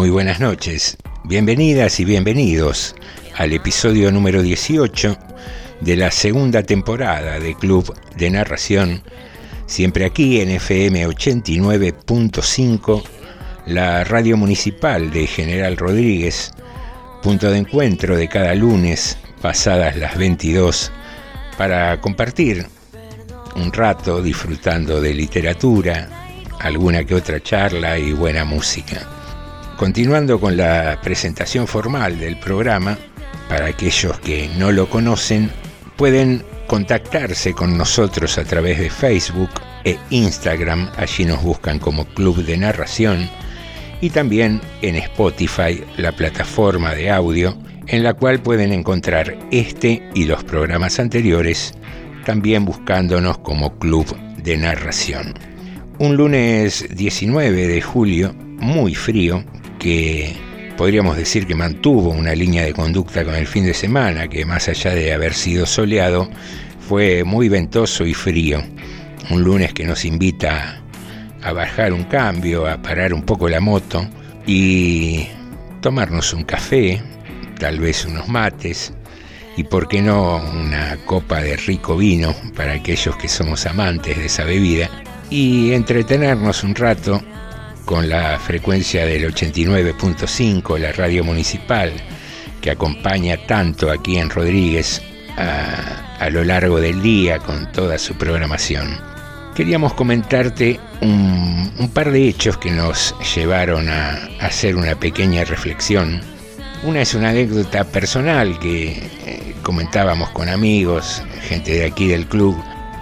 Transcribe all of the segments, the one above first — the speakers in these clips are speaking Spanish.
Muy buenas noches. Bienvenidas y bienvenidos al episodio número 18 de la segunda temporada de Club de Narración, siempre aquí en FM 89.5, la radio municipal de General Rodríguez, punto de encuentro de cada lunes pasadas las 22 para compartir un rato disfrutando de literatura, alguna que otra charla y buena música. Continuando con la presentación formal del programa, para aquellos que no lo conocen, pueden contactarse con nosotros a través de Facebook e Instagram, allí nos buscan como Club de Narración, y también en Spotify, la plataforma de audio, en la cual pueden encontrar este y los programas anteriores, también buscándonos como Club de Narración. Un lunes 19 de julio, muy frío, que podríamos decir que mantuvo una línea de conducta con el fin de semana, que más allá de haber sido soleado, fue muy ventoso y frío. Un lunes que nos invita a bajar un cambio, a parar un poco la moto y tomarnos un café, tal vez unos mates y por qué no una copa de rico vino para aquellos que somos amantes de esa bebida y entretenernos un rato con la frecuencia del 89.5, la radio municipal, que acompaña tanto aquí en Rodríguez a, lo largo del día con toda su programación. Queríamos comentarte un, par de hechos que nos llevaron a, a, hacer una pequeña reflexión. Una es una anécdota personal que eh, comentábamos con amigos, gente de aquí del club,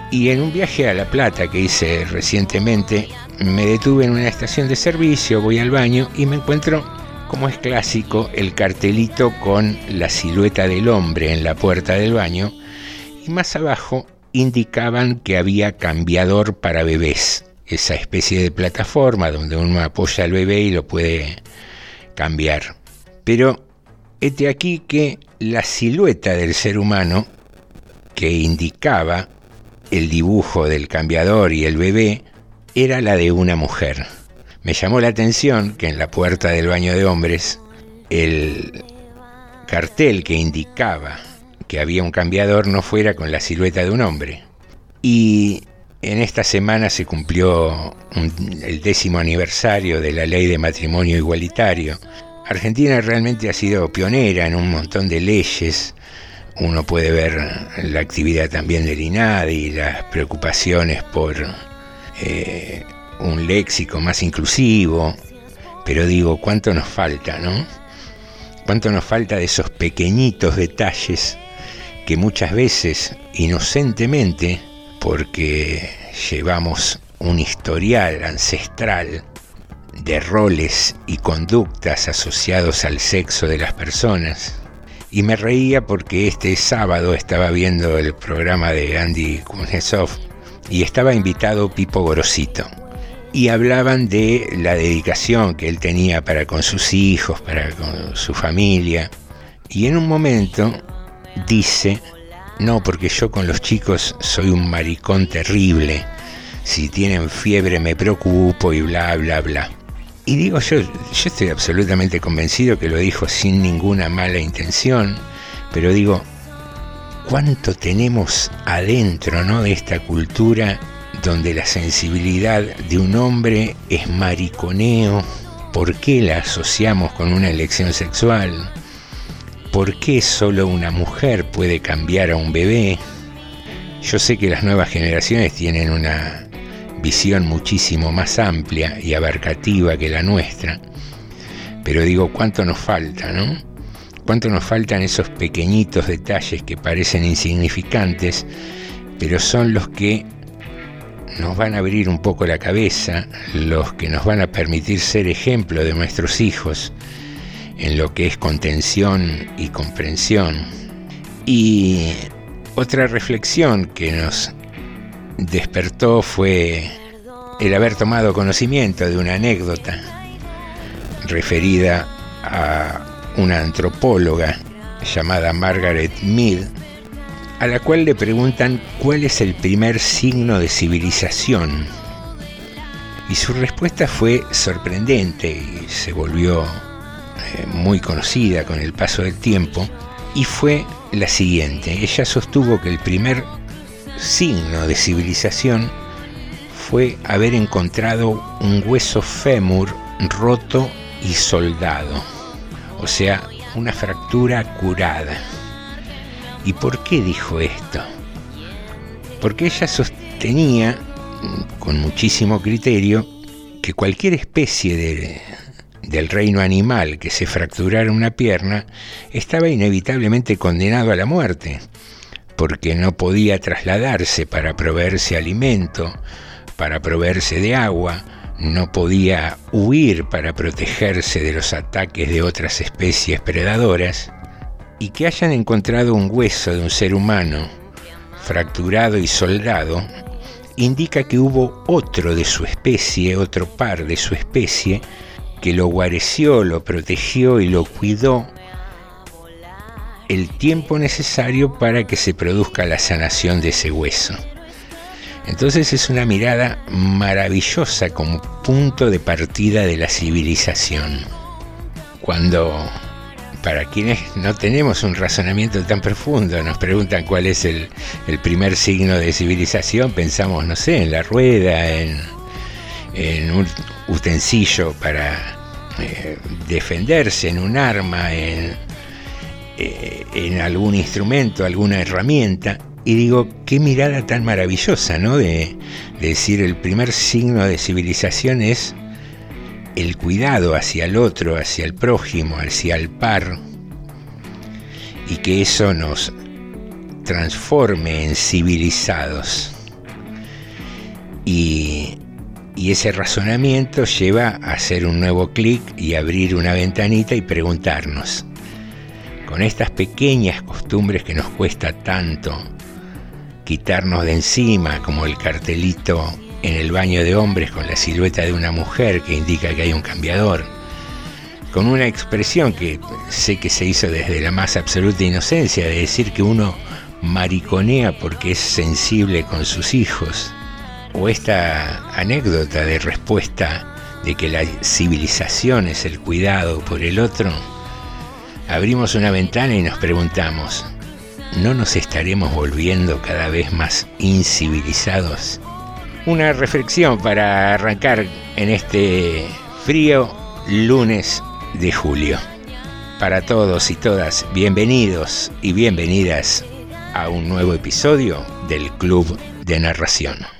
y en un viaje a La Plata que hice recientemente, me detuve en una estación de servicio, voy al baño y me encuentro, como es clásico, el cartelito con la silueta del hombre en la puerta del baño y más abajo indicaban que había cambiador para bebés, esa especie de plataforma donde uno apoya al bebé y lo puede cambiar. Pero este aquí que la silueta del ser humano que indicaba el dibujo del cambiador y el bebé era la de una mujer. Me llamó la atención que en la puerta del baño de hombres el cartel que indicaba que había un cambiador no fuera con la silueta de un hombre. Y en esta semana se cumplió el décimo aniversario de la ley de matrimonio igualitario. Argentina realmente ha sido pionera en un montón de leyes uno puede ver la actividad también del INADI y las preocupaciones por eh, un léxico más inclusivo, pero digo, ¿cuánto nos falta, no? ¿Cuánto nos falta de esos pequeñitos detalles que muchas veces, inocentemente, porque llevamos un historial ancestral de roles y conductas asociados al sexo de las personas, y me reía porque este sábado estaba viendo el programa de Andy Kuznetsov y estaba invitado Pipo Gorosito. Y hablaban de la dedicación que él tenía para con sus hijos, para con su familia. Y en un momento dice, no, porque yo con los chicos soy un maricón terrible, si tienen fiebre me preocupo y bla, bla, bla. Y digo, yo, yo estoy absolutamente convencido que lo dijo sin ninguna mala intención, pero digo, ¿cuánto tenemos adentro ¿no? de esta cultura donde la sensibilidad de un hombre es mariconeo? ¿Por qué la asociamos con una elección sexual? ¿Por qué solo una mujer puede cambiar a un bebé? Yo sé que las nuevas generaciones tienen una visión muchísimo más amplia y abarcativa que la nuestra. Pero digo, ¿cuánto nos falta, no? ¿Cuánto nos faltan esos pequeñitos detalles que parecen insignificantes, pero son los que nos van a abrir un poco la cabeza, los que nos van a permitir ser ejemplo de nuestros hijos en lo que es contención y comprensión. Y otra reflexión que nos despertó fue el haber tomado conocimiento de una anécdota referida a una antropóloga llamada Margaret Mead, a la cual le preguntan cuál es el primer signo de civilización. Y su respuesta fue sorprendente y se volvió eh, muy conocida con el paso del tiempo, y fue la siguiente. Ella sostuvo que el primer signo de civilización fue haber encontrado un hueso fémur roto y soldado, o sea, una fractura curada. ¿Y por qué dijo esto? Porque ella sostenía, con muchísimo criterio, que cualquier especie de, del reino animal que se fracturara una pierna estaba inevitablemente condenado a la muerte, porque no podía trasladarse para proveerse alimento, para proveerse de agua, no podía huir para protegerse de los ataques de otras especies predadoras, y que hayan encontrado un hueso de un ser humano fracturado y soldado, indica que hubo otro de su especie, otro par de su especie, que lo guareció, lo protegió y lo cuidó el tiempo necesario para que se produzca la sanación de ese hueso. Entonces es una mirada maravillosa como punto de partida de la civilización. Cuando, para quienes no tenemos un razonamiento tan profundo, nos preguntan cuál es el, primer signo de civilización, pensamos, no sé, en la rueda, en, un utensilio para eh, defenderse, en un arma, en, eh, en algún instrumento, alguna herramienta. Y digo, qué mirada tan maravillosa, ¿no? De, decir, el primer signo de civilización es el cuidado hacia el otro, hacia el prójimo, hacia el par, y que eso nos transforme en civilizados. Y, y ese razonamiento lleva a hacer un nuevo clic y abrir una ventanita y preguntarnos, con estas pequeñas costumbres que nos cuesta tanto quitarnos de encima, como el cartelito en el baño de hombres con la silueta de una mujer que indica que hay un cambiador, con una expresión que sé que se hizo desde la más absoluta inocencia, de decir que uno mariconea porque es sensible con sus hijos, o esta anécdota de respuesta de que la civilización es el cuidado por el otro, abrimos una ventana y nos preguntamos, ¿no nos estaremos volviendo cada vez más incivilizados? Una reflexión para arrancar en este frío lunes de julio. Para todos y todas, bienvenidos y bienvenidas a un nuevo episodio del Club de Narración.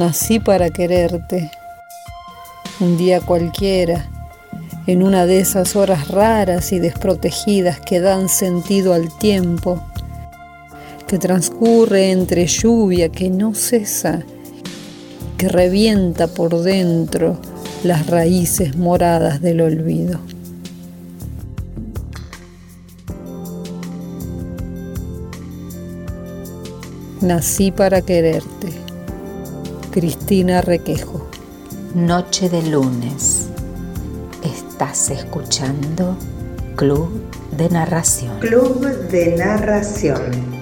Nací para quererte. Un día cualquiera, en una de esas horas raras y desprotegidas que dan sentido al tiempo, que transcurre entre lluvia que no cesa, que revienta por dentro las raíces moradas del olvido. Nací para quererte. Cristina Requejo. Noche de lunes. Estás escuchando Club de Narración. Club de Narración.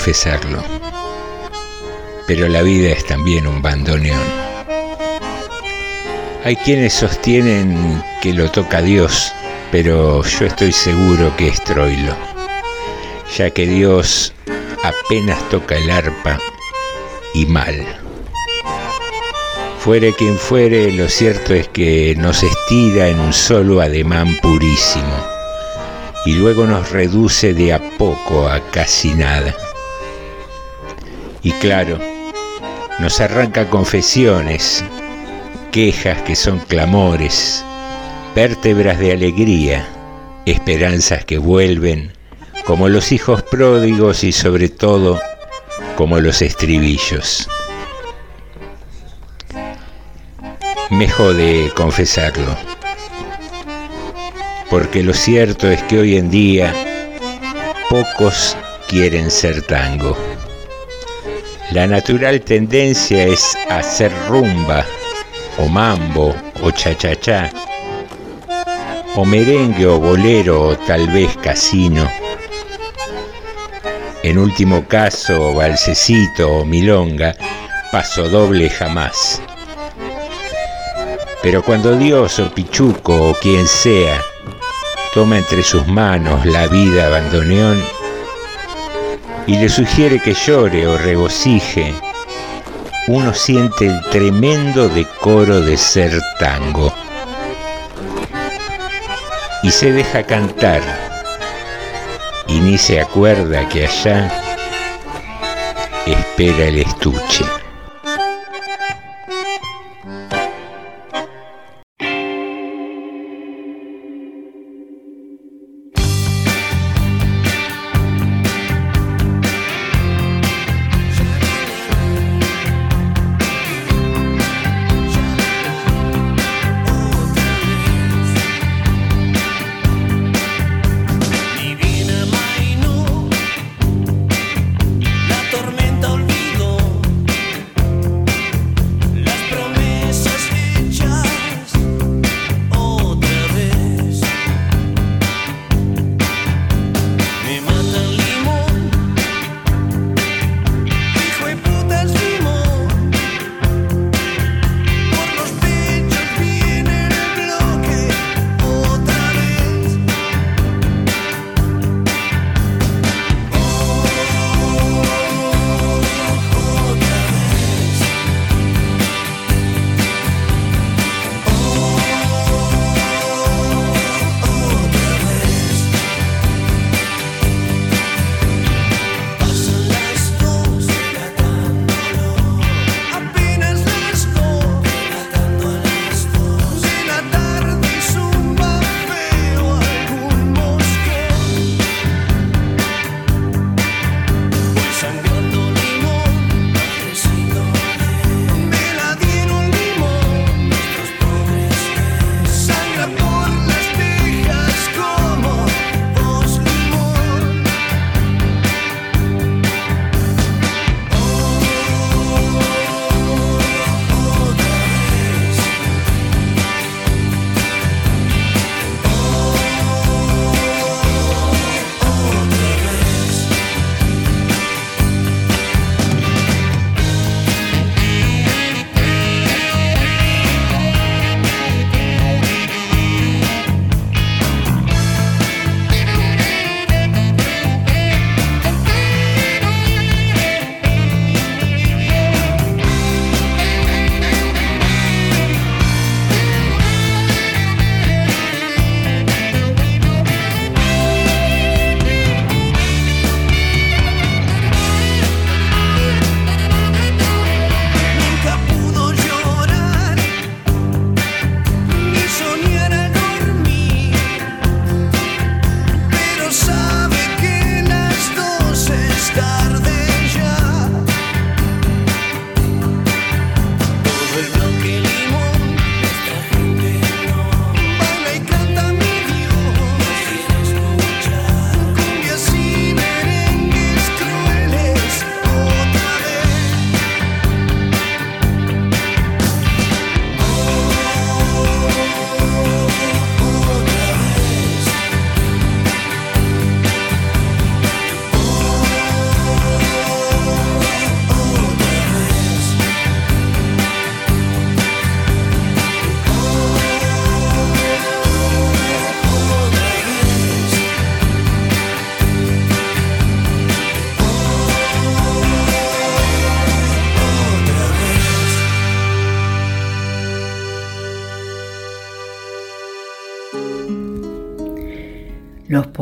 Confesarlo, pero la vida es también un bandoneón. Hay quienes sostienen que lo toca Dios, pero yo estoy seguro que es Troilo, ya que Dios apenas toca el arpa y mal. Fuere quien fuere, lo cierto es que nos estira en un solo ademán purísimo y luego nos reduce de a poco a casi nada. Y claro, nos arranca confesiones, quejas que son clamores, vértebras de alegría, esperanzas que vuelven, como los hijos pródigos y sobre todo como los estribillos. Me jode confesarlo porque lo cierto es que hoy en día pocos quieren ser tango. La natural tendencia es hacer rumba, o mambo, o cha-cha-cha, o merengue, o bolero, o tal vez casino. En último caso, balsecito o milonga, paso doble jamás. Pero cuando Dios o Pichuco o quien sea toma entre sus manos la vida bandoneón y le sugiere que llore o regocije, uno siente el tremendo decoro de ser tango. Y se deja cantar. Y ni se acuerda que allá espera el estuche.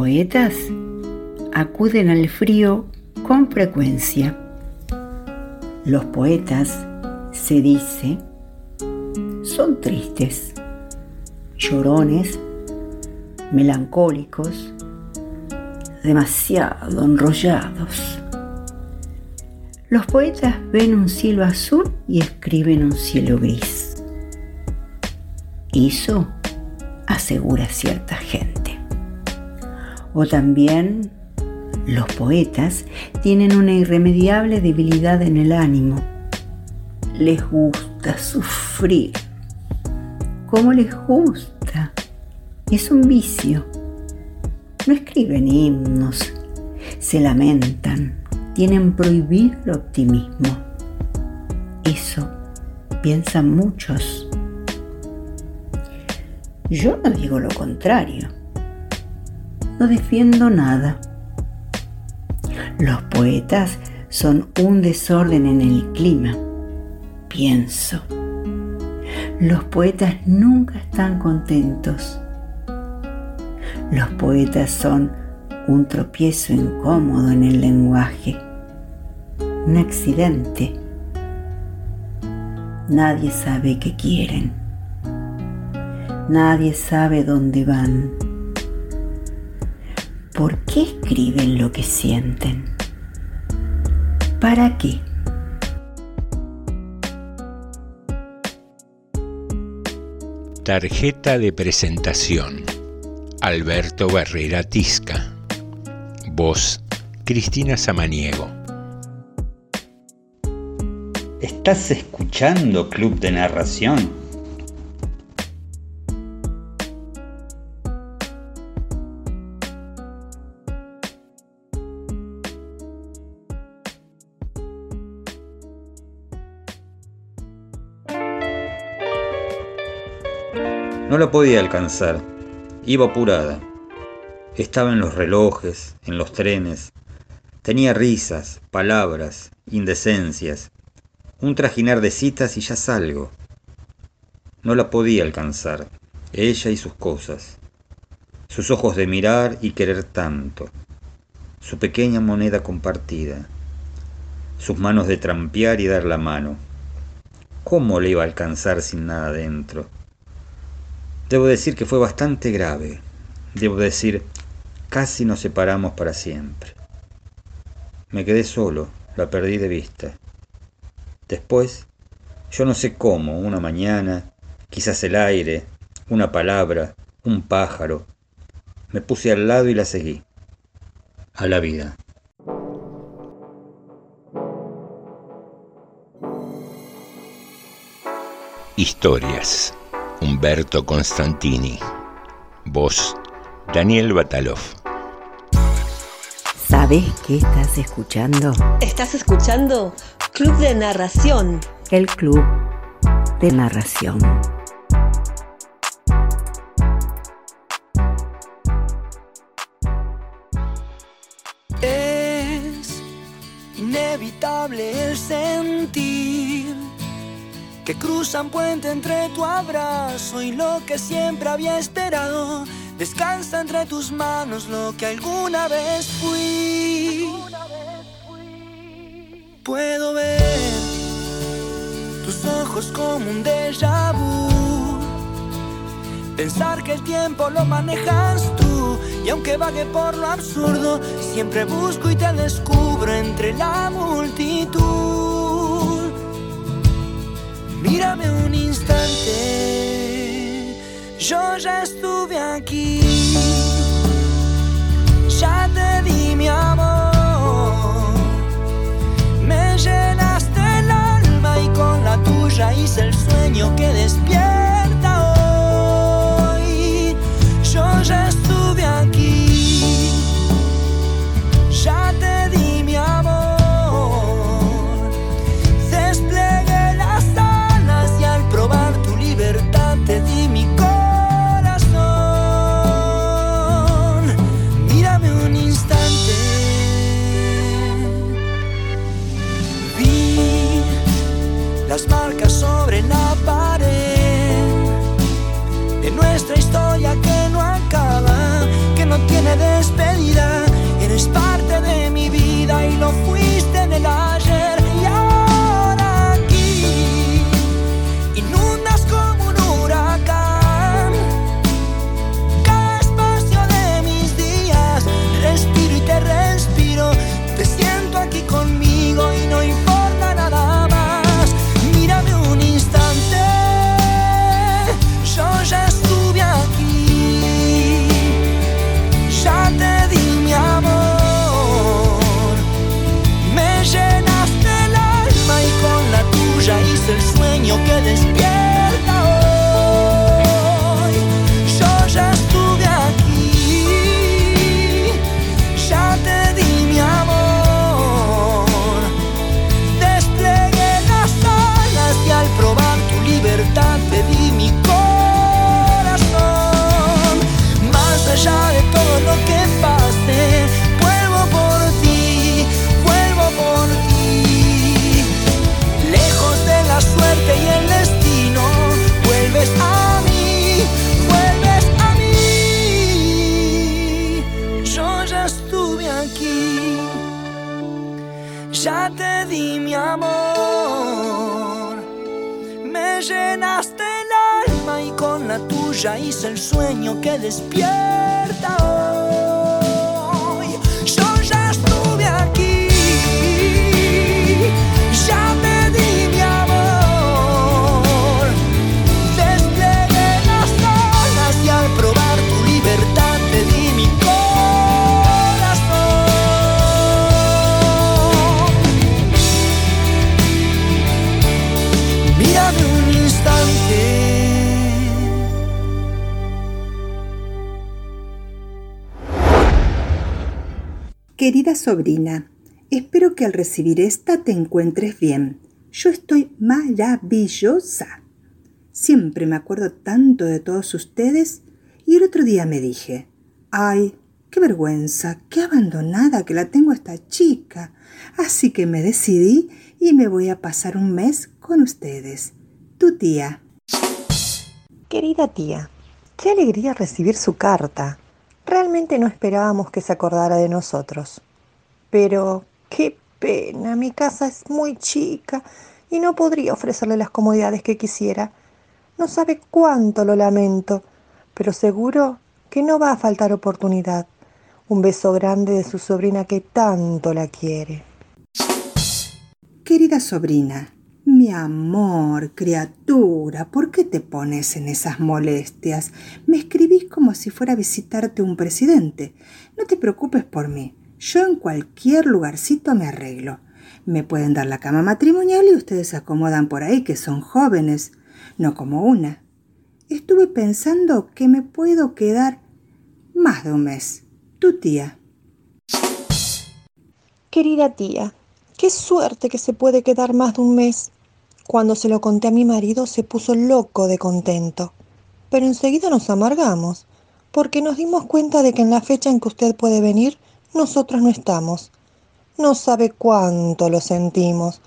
Poetas acuden al frío con frecuencia. Los poetas, se dice, son tristes, llorones, melancólicos, demasiado enrollados. Los poetas ven un cielo azul y escriben un cielo gris. Eso asegura cierta gente. O también los poetas tienen una irremediable debilidad en el ánimo. Les gusta sufrir. ¿Cómo les gusta? Es un vicio. No escriben himnos, se lamentan, tienen prohibido el optimismo. Eso piensan muchos. Yo no digo lo contrario. No defiendo nada. Los poetas son un desorden en el clima. Pienso. Los poetas nunca están contentos. Los poetas son un tropiezo incómodo en el lenguaje, un accidente. Nadie sabe qué quieren. Nadie sabe dónde van. ¿Por qué escriben lo que sienten? ¿Para qué? Tarjeta de presentación. Alberto Barrera Tisca. Voz. Cristina Samaniego. ¿Estás escuchando Club de Narración? No la podía alcanzar. Iba apurada. Estaba en los relojes, en los trenes. Tenía risas, palabras, indecencias. Un trajinar de citas y ya salgo. No la podía alcanzar, ella y sus cosas. Sus ojos de mirar y querer tanto. Su pequeña moneda compartida. Sus manos de trampear y dar la mano. ¿Cómo le iba a alcanzar sin nada dentro? Debo decir que fue bastante grave. Debo decir, casi nos separamos para siempre. Me quedé solo, la perdí de vista. Después, yo no sé cómo, una mañana, quizás el aire, una palabra, un pájaro, me puse al lado y la seguí. A la vida. Historias. Humberto Constantini. Voz. Daniel Batalov. ¿Sabes qué estás escuchando? Estás escuchando Club de Narración. El Club de Narración. Que cruzan puente entre tu abrazo y lo que siempre había esperado. Descansa entre tus manos lo que alguna vez fui. Puedo ver tus ojos como un déjà vu. Pensar que el tiempo lo manejas tú. Y aunque vague por lo absurdo, siempre busco y te descubro entre la multitud. Mírame un instante, yo ya estuve aquí, ya te di mi amor, me llenaste el alma y con la tuya hice el sueño que despierta tuya hice el sueño que despierta Querida sobrina, espero que al recibir esta te encuentres bien. Yo estoy maravillosa. Siempre me acuerdo tanto de todos ustedes y el otro día me dije, ay, qué vergüenza, qué abandonada que la tengo esta chica. Así que me decidí y me voy a pasar un mes con ustedes. Tu tía. Querida tía, qué alegría recibir su carta. Realmente no esperábamos que se acordara de nosotros. Pero qué pena, mi casa es muy chica y no podría ofrecerle las comodidades que quisiera. No sabe cuánto lo lamento, pero seguro que no va a faltar oportunidad. Un beso grande de su sobrina que tanto la quiere. Querida sobrina, mi amor, criatura, ¿por qué te pones en esas molestias? Me escribís como si fuera a visitarte un presidente. No te preocupes por mí. Yo en cualquier lugarcito me arreglo. Me pueden dar la cama matrimonial y ustedes se acomodan por ahí, que son jóvenes, no como una. Estuve pensando que me puedo quedar más de un mes. Tu tía. Querida tía, qué suerte que se puede quedar más de un mes. Cuando se lo conté a mi marido se puso loco de contento. Pero enseguida nos amargamos, porque nos dimos cuenta de que en la fecha en que usted puede venir, nosotros no estamos. No sabe cuánto lo sentimos,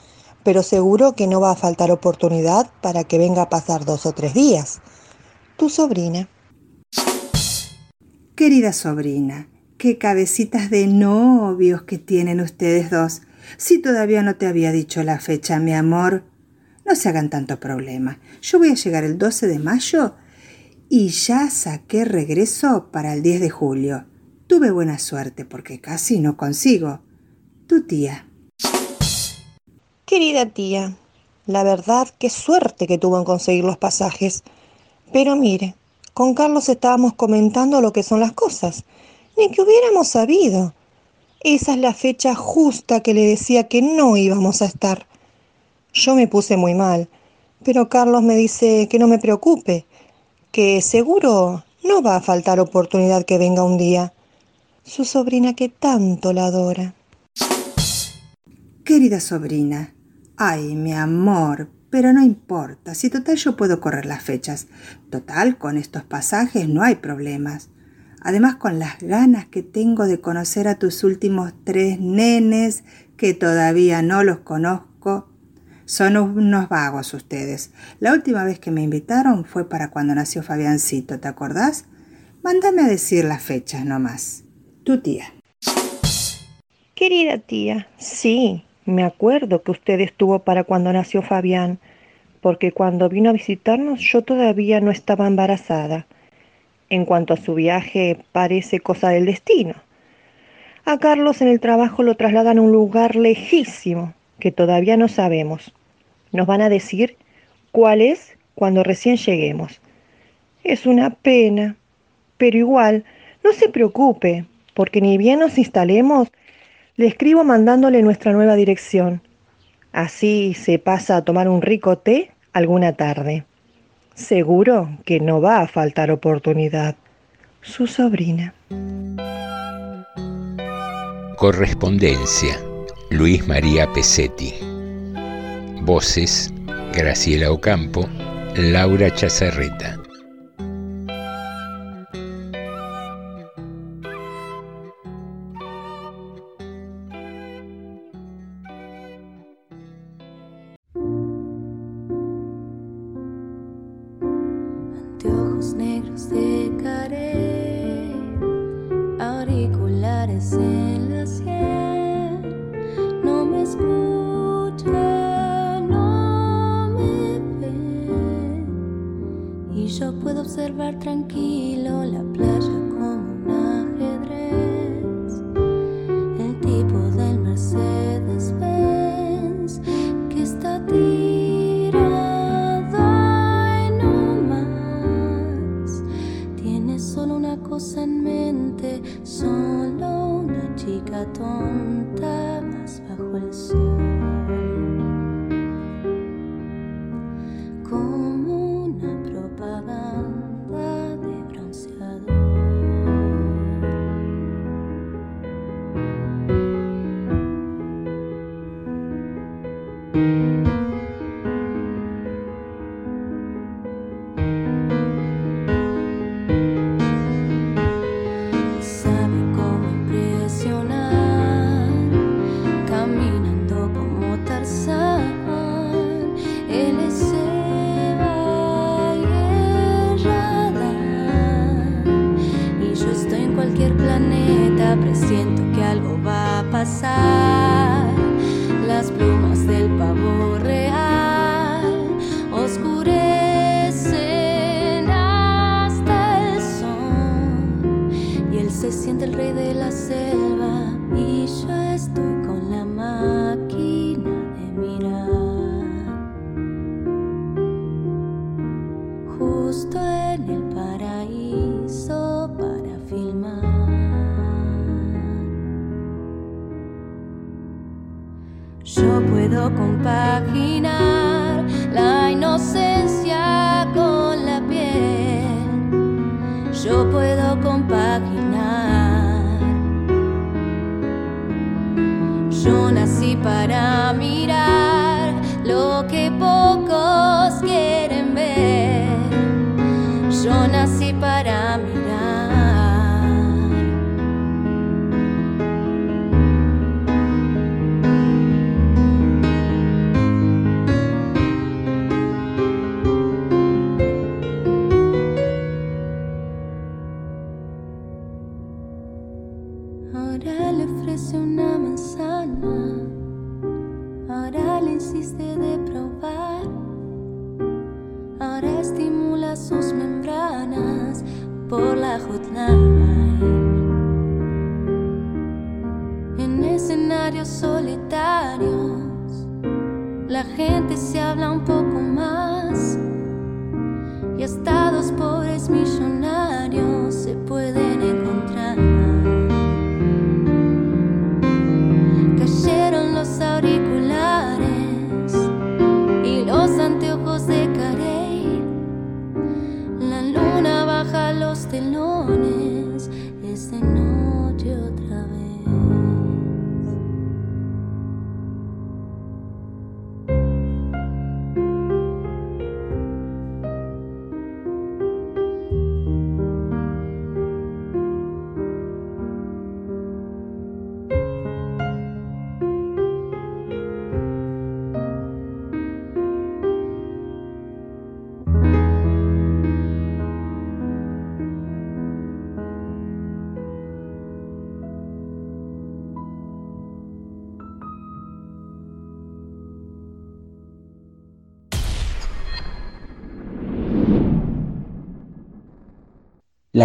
pero seguro que no va a faltar oportunidad para que venga a pasar dos o tres días. Tu sobrina. Querida sobrina, qué cabecitas de novios que tienen ustedes dos. Si todavía no te había dicho la fecha, mi amor, no se hagan tanto problema. Yo voy a llegar el 12 de mayo y ya saqué regreso para el 10 de julio. Tuve buena suerte porque casi no consigo. Tu tía. Querida tía, la verdad qué suerte que tuvo en conseguir los pasajes. Pero mire, con Carlos estábamos comentando lo que son las cosas. Ni que hubiéramos sabido. Esa es la fecha justa que le decía que no íbamos a estar. Yo me puse muy mal, pero Carlos me dice que no me preocupe, que seguro no va a faltar oportunidad que venga un día. Su sobrina que tanto la adora. Querida sobrina, ay, mi amor, pero no importa, si total yo puedo correr las fechas. Total, con estos pasajes no hay problemas. Además, con las ganas que tengo de conocer a tus últimos tres nenes, que todavía no los conozco, son unos vagos ustedes. La última vez que me invitaron fue para cuando nació Fabiancito, ¿te acordás? Mándame a decir las fechas nomás. Tu tía. Querida tía, sí, me acuerdo que usted estuvo para cuando nació Fabián, porque cuando vino a visitarnos yo todavía no estaba embarazada. En cuanto a su viaje, parece cosa del destino. A Carlos en el trabajo lo trasladan a un lugar lejísimo, que todavía no sabemos. Nos van a decir cuál es cuando recién lleguemos. Es una pena, pero igual, no se preocupe, porque ni bien nos instalemos, le escribo mandándole nuestra nueva dirección. Así se pasa a tomar un rico té alguna tarde. Seguro que no va a faltar oportunidad. Su sobrina. Correspondencia. Luis María Pesetti. Voces. Graciela Ocampo. Laura Chazarreta. Negros de caré, La justo en el paraíso para filmar. Yo puedo compaginar la inocencia con la piel. Yo puedo compaginar.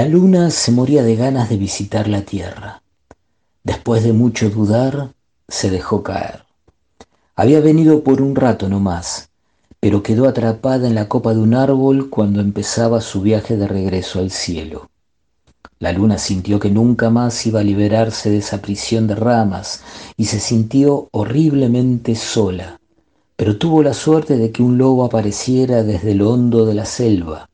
Luna se moría de ganas de visitar la tierra. Después de mucho dudar, se dejó caer. Había venido por un rato no más, pero quedó atrapada en la copa de un árbol cuando empezaba su viaje de regreso al cielo. La luna sintió que nunca más iba a liberarse de esa prisión de ramas y se sintió horriblemente sola, pero tuvo la suerte de que un lobo apareciera desde lo hondo de la selva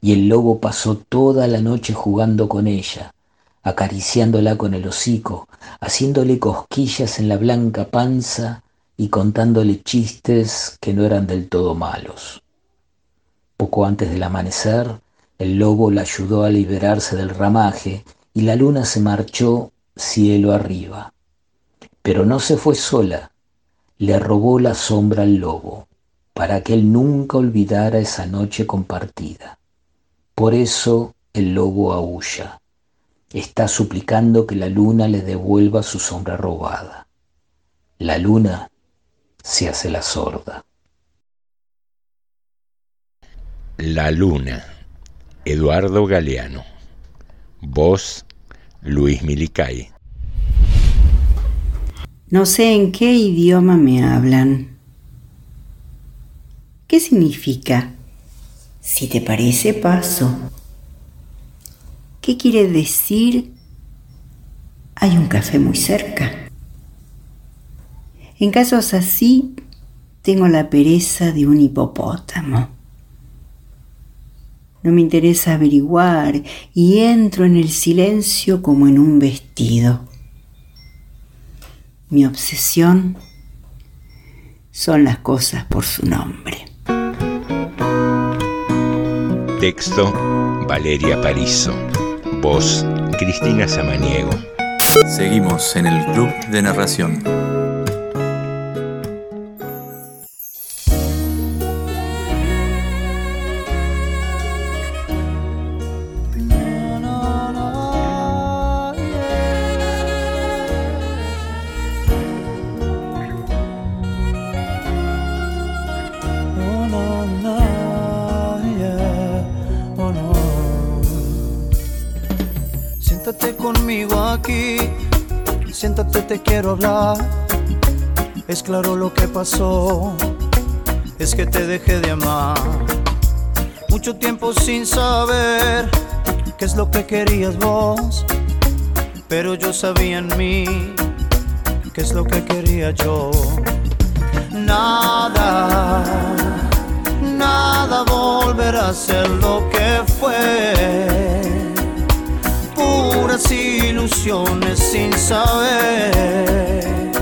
y el lobo pasó toda la noche jugando con ella, acariciándola con el hocico, haciéndole cosquillas en la blanca panza y contándole chistes que no eran del todo malos. Poco antes del amanecer, el lobo la ayudó a liberarse del ramaje y la luna se marchó cielo arriba. Pero no se fue sola, le robó la sombra al lobo, para que él nunca olvidara esa noche compartida. Por eso el lobo aúlla, está suplicando que la luna le devuelva su sombra robada. La luna se hace la sorda. La luna, Eduardo Galeano. Voz, Luis Milicay. No sé en qué idioma me hablan. ¿Qué significa? Si te parece, paso. ¿Qué quiere decir? Hay un café muy cerca. En casos así, tengo la pereza de un hipopótamo. No me interesa averiguar y entro en el silencio como en un vestido. Mi obsesión son las cosas por su nombre. Texto Valeria Parizo. Voz Cristina Samaniego. Seguimos en el Club de Narración. Es claro lo que pasó, es que te dejé de amar. Mucho tiempo sin saber qué es lo que querías vos, pero yo sabía en mí qué es lo que quería yo. Nada, nada volverá a ser lo que fue puras ilusiones sin saber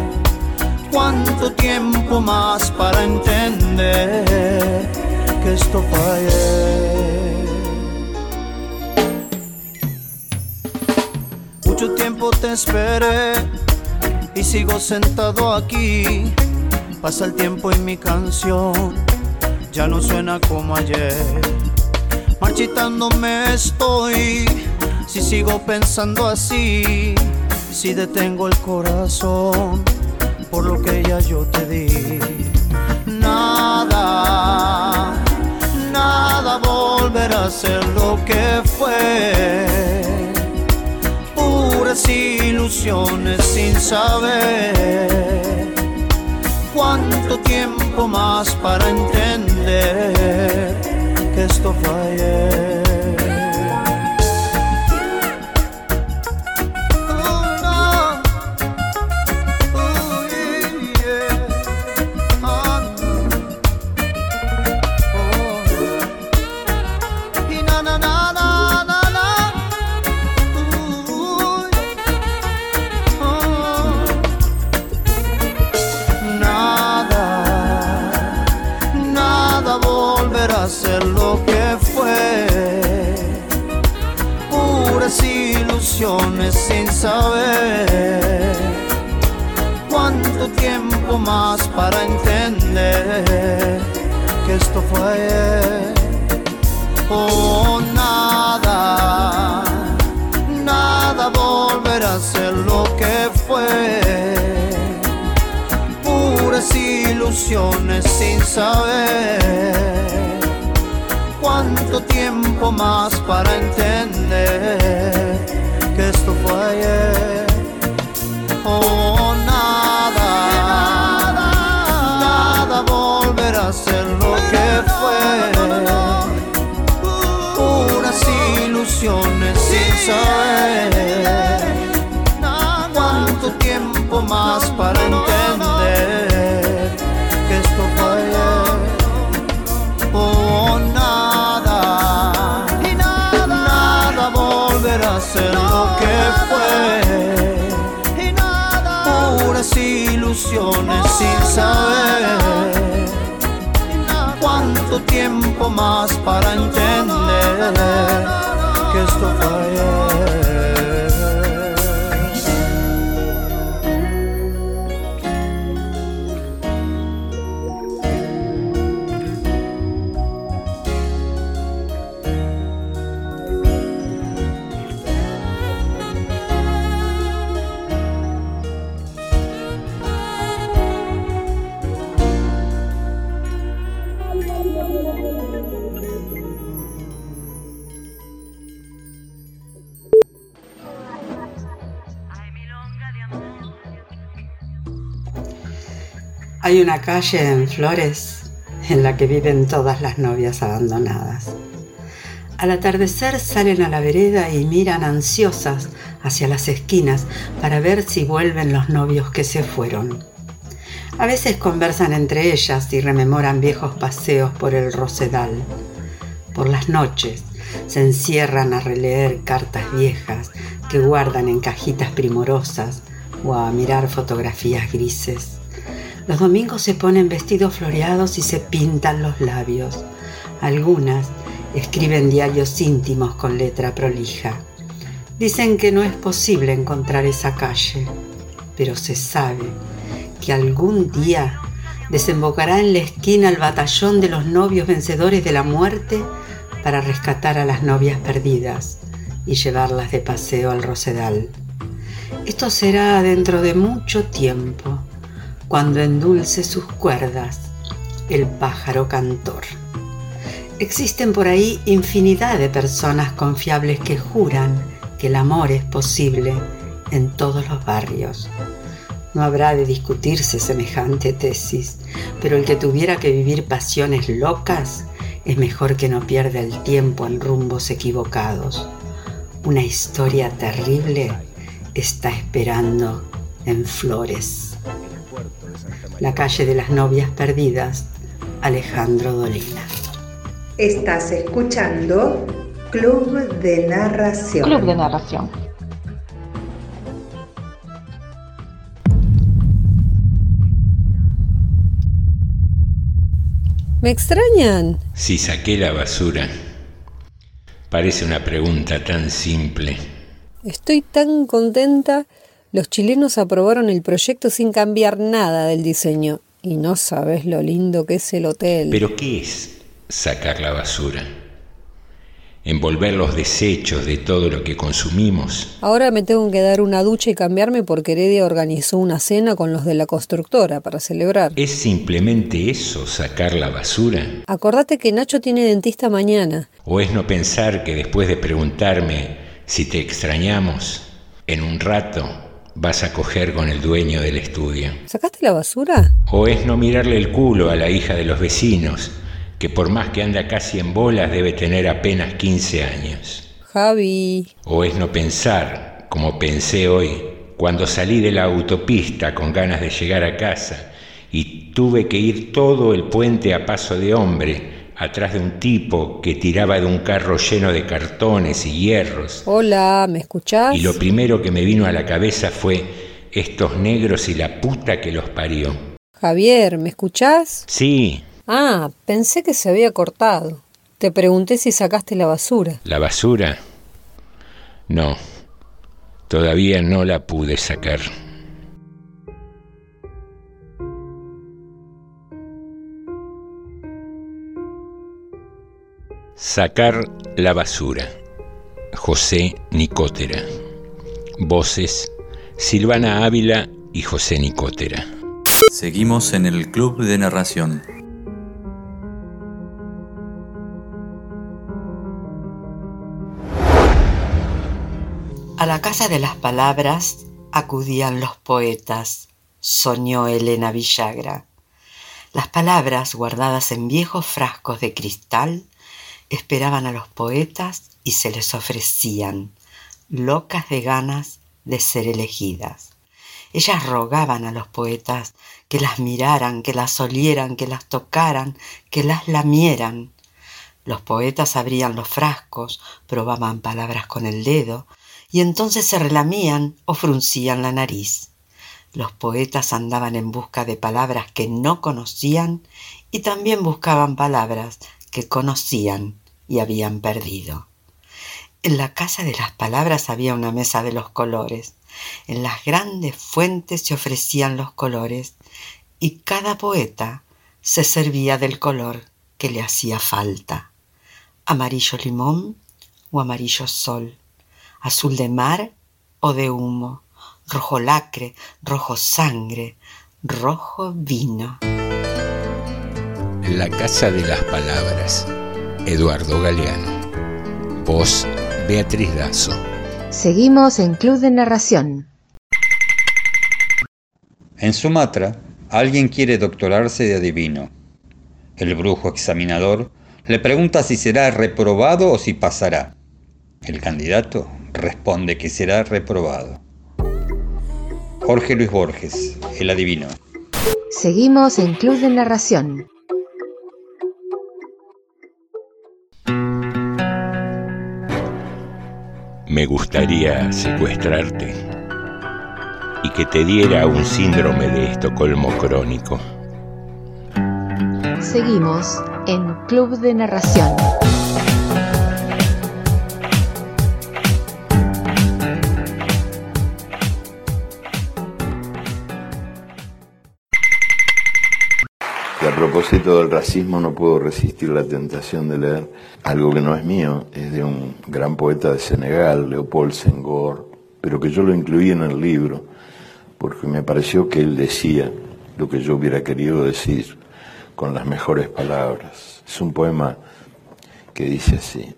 cuánto tiempo más para entender que esto fue Mucho tiempo te esperé y sigo sentado aquí. Pasa el tiempo y mi canción ya no suena como ayer. Marchitándome estoy si sigo pensando así, si detengo el corazón por lo que ya yo te di, nada, nada volverá a ser lo que fue. Puras ilusiones sin saber cuánto tiempo más para entender que esto fue. Saber cuánto tiempo más para entender que esto fue ayer. Oh, nada, nada volverá a ser lo que fue. Puras ilusiones sin saber cuánto tiempo más para entender que esto fue ayer. Oh, nada, nada volverá a ser lo que fue. Puras ilusiones sin saber más para entender que esto fue Hay una calle en Flores en la que viven todas las novias abandonadas. Al atardecer salen a la vereda y miran ansiosas hacia las esquinas para ver si vuelven los novios que se fueron. A veces conversan entre ellas y rememoran viejos paseos por el Rosedal. Por las noches se encierran a releer cartas viejas que guardan en cajitas primorosas o a mirar fotografías grises. Los domingos se ponen vestidos floreados y se pintan los labios. Algunas escriben diarios íntimos con letra prolija. Dicen que no es posible encontrar esa calle, pero se sabe que algún día desembocará en la esquina el batallón de los novios vencedores de la muerte para rescatar a las novias perdidas y llevarlas de paseo al Rosedal. Esto será dentro de mucho tiempo, cuando endulce sus cuerdas el pájaro cantor. Existen por ahí infinidad de personas confiables que juran que el amor es posible en todos los barrios. No habrá de discutirse semejante tesis, pero el que tuviera que vivir pasiones locas es mejor que no pierda el tiempo en rumbos equivocados. Una historia terrible está esperando en Flores. La calle de las novias perdidas, Alejandro Dolina. Estás escuchando Club de Narración. Club de Narración. ¿Me extrañan? Si saqué la basura. Parece una pregunta tan simple. Estoy tan contenta. Los chilenos aprobaron el proyecto sin cambiar nada del diseño. Y no sabes lo lindo que es el hotel. ¿Pero qué es sacar la basura? envolver los desechos de todo lo que consumimos. Ahora me tengo que dar una ducha y cambiarme porque Heredia organizó una cena con los de la constructora para celebrar. ¿Es simplemente eso, sacar la basura? Acordate que Nacho tiene dentista mañana. ¿O es no pensar que después de preguntarme si te extrañamos, en un rato vas a coger con el dueño del estudio? ¿Sacaste la basura? ¿O es no mirarle el culo a la hija de los vecinos? que por más que anda casi en bolas debe tener apenas 15 años. Javi. O es no pensar, como pensé hoy, cuando salí de la autopista con ganas de llegar a casa y tuve que ir todo el puente a paso de hombre atrás de un tipo que tiraba de un carro lleno de cartones y hierros. Hola, ¿me escuchás? Y lo primero que me vino a la cabeza fue estos negros y la puta que los parió. Javier, ¿me escuchás? Sí, Ah, pensé que se había cortado. Te pregunté si sacaste la basura. ¿La basura? No, todavía no la pude sacar. Sacar la basura. José Nicótera. Voces Silvana Ávila y José Nicótera. Seguimos en el Club de Narración. A la casa de las palabras acudían los poetas, soñó Elena Villagra. Las palabras, guardadas en viejos frascos de cristal, esperaban a los poetas y se les ofrecían, locas de ganas de ser elegidas. Ellas rogaban a los poetas que las miraran, que las olieran, que las tocaran, que las lamieran. Los poetas abrían los frascos, probaban palabras con el dedo, y entonces se relamían o fruncían la nariz. Los poetas andaban en busca de palabras que no conocían y también buscaban palabras que conocían y habían perdido. En la casa de las palabras había una mesa de los colores. En las grandes fuentes se ofrecían los colores y cada poeta se servía del color que le hacía falta. Amarillo limón o amarillo sol azul de mar o de humo, rojo lacre, rojo sangre, rojo vino. La Casa de las Palabras, Eduardo Galeano. Voz, Beatriz Dazo. Seguimos en Club de Narración. En Sumatra, Alguien quiere doctorarse de adivino. El brujo examinador le pregunta si será reprobado o si pasará. El candidato responde que será reprobado. Jorge Luis Borges, el adivino. Seguimos en Club de Narración. Me gustaría secuestrarte y que te diera un síndrome de Estocolmo crónico. Seguimos en Club de Narración. Propósito del racismo no puedo resistir la tentación de leer algo que no es mío, es de un gran poeta de Senegal, Leopold Senghor, pero que yo lo incluí en el libro porque me pareció que él decía lo que yo hubiera querido decir con las mejores palabras. Es un poema que dice así,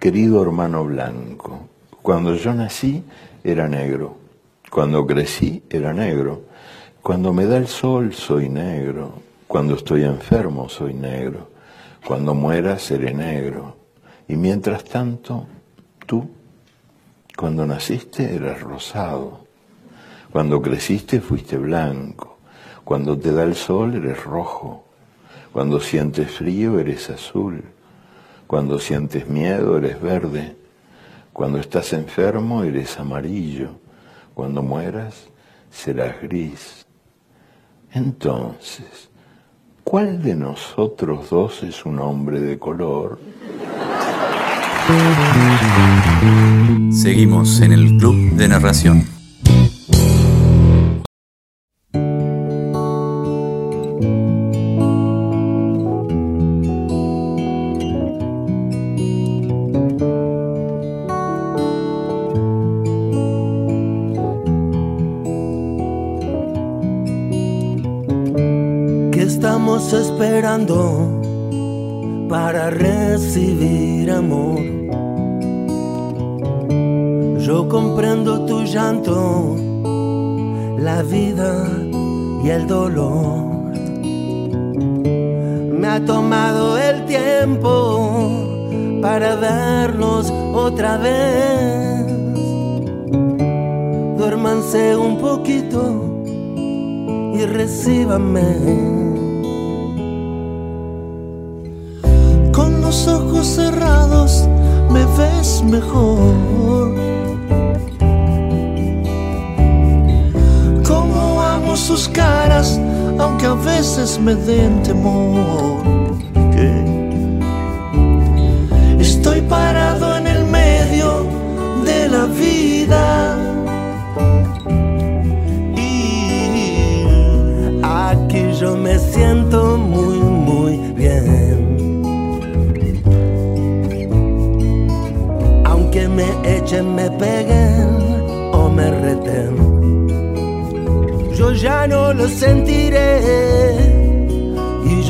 querido hermano blanco, cuando yo nací era negro, cuando crecí era negro, cuando me da el sol soy negro, cuando estoy enfermo soy negro, cuando muera seré negro. Y mientras tanto, tú, cuando naciste eras rosado, cuando creciste fuiste blanco, cuando te da el sol eres rojo, cuando sientes frío eres azul, cuando sientes miedo eres verde, cuando estás enfermo eres amarillo, cuando mueras serás gris. Entonces, ¿Cuál de nosotros dos es un hombre de color? Seguimos en el Club de Narración. Para recibir amor. Yo comprendo tu llanto, la vida y el dolor. Me ha tomado el tiempo para vernos otra vez. Duérmanse un poquito y recíbanme. Me den temor. Estoy parado en el medio de la vida. Y aquí yo me siento muy, muy bien. me echen, me peguen o me reten. Yo ya no lo sentiré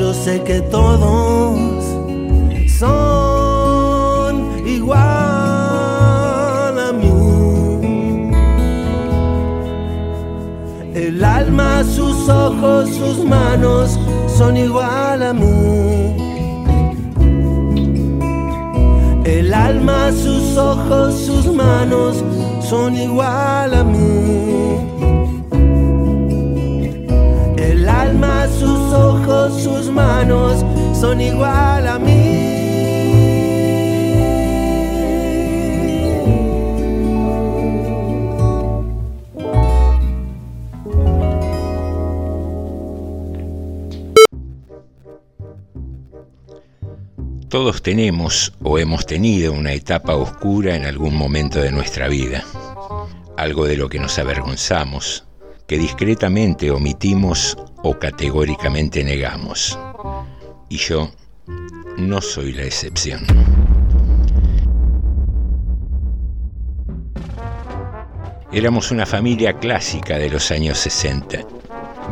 yo sé que todos son igual a mí. El alma, sus ojos, sus manos son igual a mí. El alma, sus ojos, sus manos son igual a mí. Ojos, sus manos son igual a mí. Todos tenemos o hemos tenido una etapa oscura en algún momento de nuestra vida, algo de lo que nos avergonzamos, que discretamente omitimos o categóricamente negamos. Y yo no soy la excepción. Éramos una familia clásica de los años 60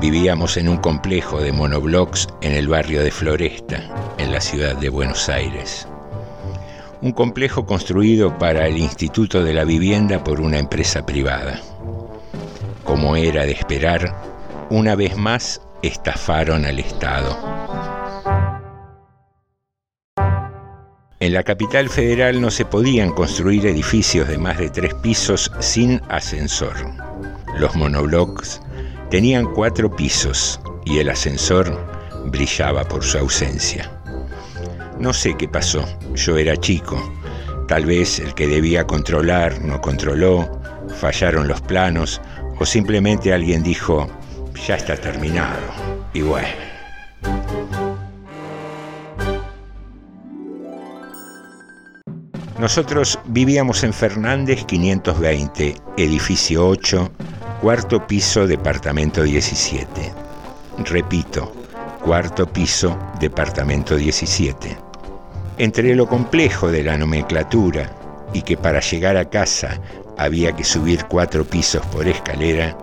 Vivíamos en un complejo de monoblocks en el barrio de Floresta, en la ciudad de Buenos Aires. Un complejo construido para el Instituto de la Vivienda por una empresa privada. Como era de esperar, una vez más estafaron al Estado. En la capital federal no se podían construir edificios de más de tres pisos sin ascensor. Los monoblocks tenían cuatro pisos y el ascensor brillaba por su ausencia. No sé qué pasó, yo era chico. Tal vez el que debía controlar no controló, fallaron los planos o simplemente alguien dijo, ya está terminado. Y bueno. Nosotros vivíamos en Fernández 520, edificio 8, cuarto piso, departamento 17. Repito, cuarto piso, departamento 17. Entre lo complejo de la nomenclatura y que para llegar a casa había que subir cuatro pisos por escalera,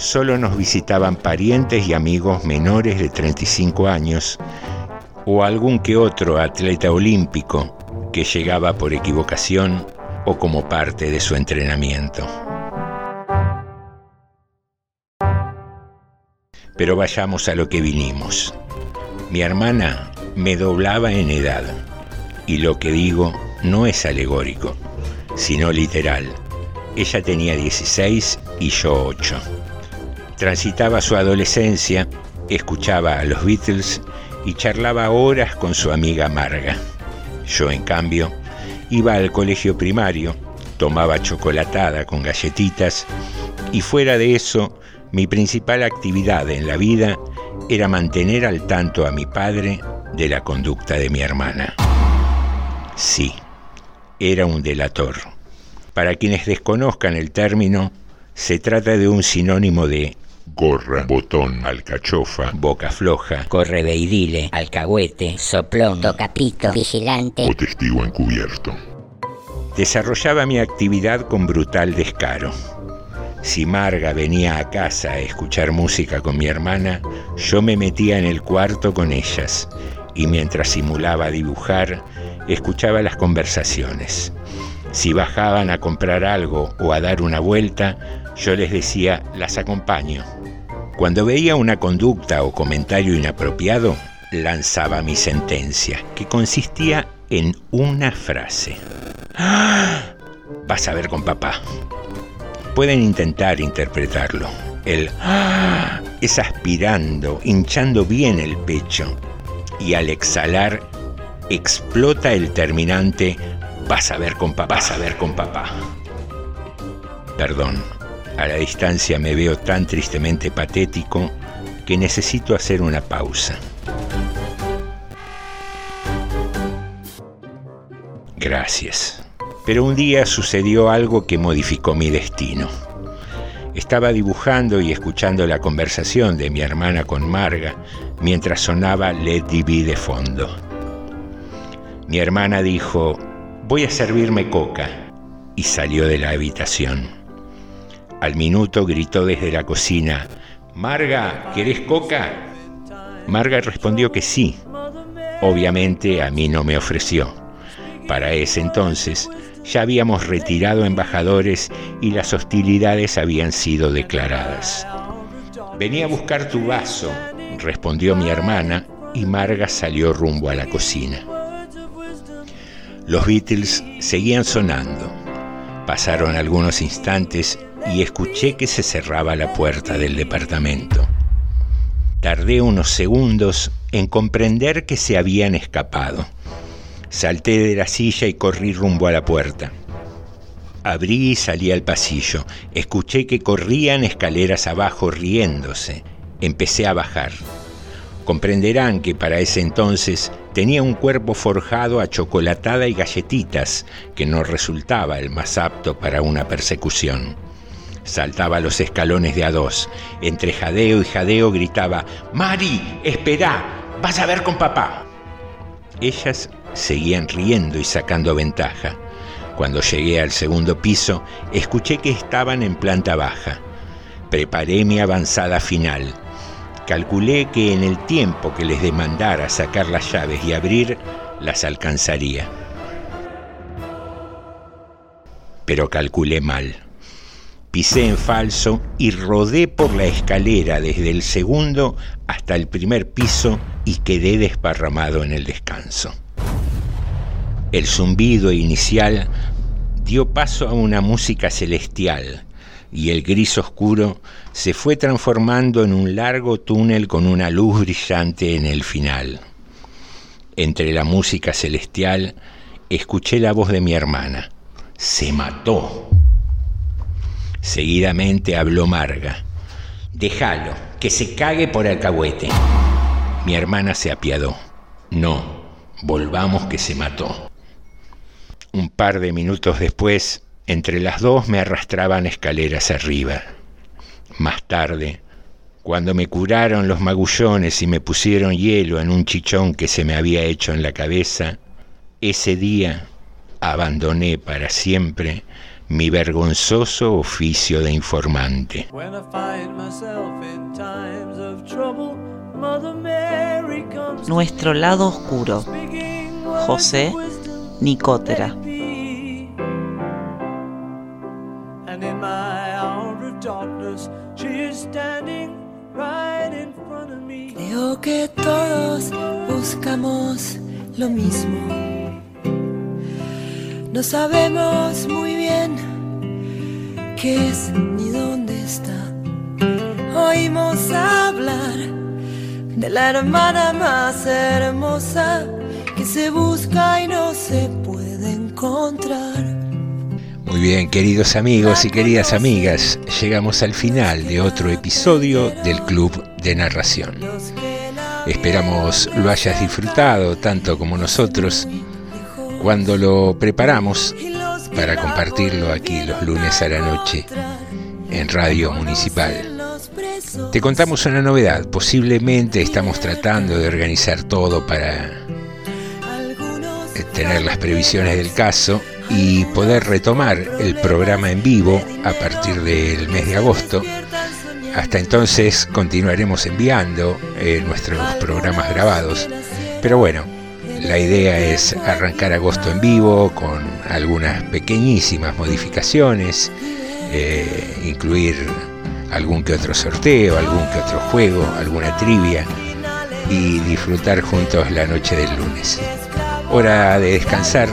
solo nos visitaban parientes y amigos menores de 35 años o algún que otro atleta olímpico que llegaba por equivocación o como parte de su entrenamiento. Pero vayamos a lo que vinimos. Mi hermana me doblaba en edad y lo que digo no es alegórico, sino literal. Ella tenía 16 y yo 8. Transitaba su adolescencia, escuchaba a los Beatles y charlaba horas con su amiga Marga. Yo, en cambio, iba al colegio primario, tomaba chocolatada con galletitas y fuera de eso, mi principal actividad en la vida era mantener al tanto a mi padre de la conducta de mi hermana. Sí, era un delator. Para quienes desconozcan el término, se trata de un sinónimo de gorra, botón, alcachofa, boca floja, correveidile, alcahuete, soplón, tocapito, vigilante o testigo encubierto. Desarrollaba mi actividad con brutal descaro. Si Marga venía a casa a escuchar música con mi hermana, yo me metía en el cuarto con ellas y mientras simulaba dibujar, escuchaba las conversaciones. Si bajaban a comprar algo o a dar una vuelta, yo les decía, las acompaño. Cuando veía una conducta o comentario inapropiado, lanzaba mi sentencia, que consistía en una frase. ¡Ah! Vas a ver con papá. Pueden intentar interpretarlo. El ¡Ah! es aspirando, hinchando bien el pecho, y al exhalar explota el terminante vas a ver con papá, vas a ver con papá. Perdón, a la distancia me veo tan tristemente patético que necesito hacer una pausa. Gracias. Pero un día sucedió algo que modificó mi destino. Estaba dibujando y escuchando la conversación de mi hermana con Marga mientras sonaba Let Be de fondo. Mi hermana dijo, voy a servirme coca, y salió de la habitación. Al minuto gritó desde la cocina, Marga, ¿querés coca? Marga respondió que sí. Obviamente a mí no me ofreció. Para ese entonces ya habíamos retirado embajadores y las hostilidades habían sido declaradas. Venía a buscar tu vaso, respondió mi hermana, y Marga salió rumbo a la cocina. Los Beatles seguían sonando. Pasaron algunos instantes y escuché que se cerraba la puerta del departamento. Tardé unos segundos en comprender que se habían escapado. Salté de la silla y corrí rumbo a la puerta. Abrí y salí al pasillo. Escuché que corrían escaleras abajo riéndose. Empecé a bajar. Comprenderán que para ese entonces tenía un cuerpo forjado a chocolatada y galletitas, que no resultaba el más apto para una persecución. Saltaba los escalones de a dos. Entre jadeo y jadeo gritaba, Mari, espera, vas a ver con papá. Ellas seguían riendo y sacando ventaja. Cuando llegué al segundo piso, escuché que estaban en planta baja. Preparé mi avanzada final Calculé que en el tiempo que les demandara sacar las llaves y abrir, las alcanzaría. Pero calculé mal. Pisé en falso y rodé por la escalera desde el segundo hasta el primer piso y quedé desparramado en el descanso. El zumbido inicial dio paso a una música celestial y el gris oscuro se fue transformando en un largo túnel con una luz brillante en el final. Entre la música celestial escuché la voz de mi hermana. Se mató. Seguidamente habló Marga. Déjalo, que se cague por alcahuete. Mi hermana se apiadó. No, volvamos que se mató. Un par de minutos después, entre las dos me arrastraban escaleras arriba. Más tarde, cuando me curaron los magullones y me pusieron hielo en un chichón que se me había hecho en la cabeza, ese día abandoné para siempre mi vergonzoso oficio de informante. Nuestro lado oscuro. José Nicotera. Creo que todos buscamos lo mismo. No sabemos muy bien qué es ni dónde está. Oímos hablar de la hermana más hermosa que se busca y no se puede encontrar. Muy bien, queridos amigos y queridas amigas, llegamos al final de otro episodio del Club de Narración. Esperamos lo hayas disfrutado tanto como nosotros cuando lo preparamos para compartirlo aquí los lunes a la noche en Radio Municipal. Te contamos una novedad, posiblemente estamos tratando de organizar todo para tener las previsiones del caso y poder retomar el programa en vivo a partir del mes de agosto. Hasta entonces continuaremos enviando eh, nuestros programas grabados. Pero bueno, la idea es arrancar agosto en vivo con algunas pequeñísimas modificaciones, eh, incluir algún que otro sorteo, algún que otro juego, alguna trivia y disfrutar juntos la noche del lunes. Hora de descansar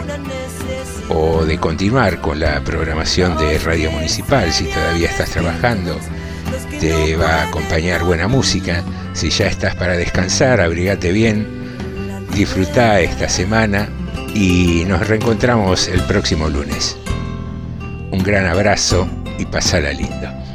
o de continuar con la programación de Radio Municipal si todavía estás trabajando. Te va a acompañar buena música. Si ya estás para descansar, abrigate bien, disfruta esta semana y nos reencontramos el próximo lunes. Un gran abrazo y pasala lindo.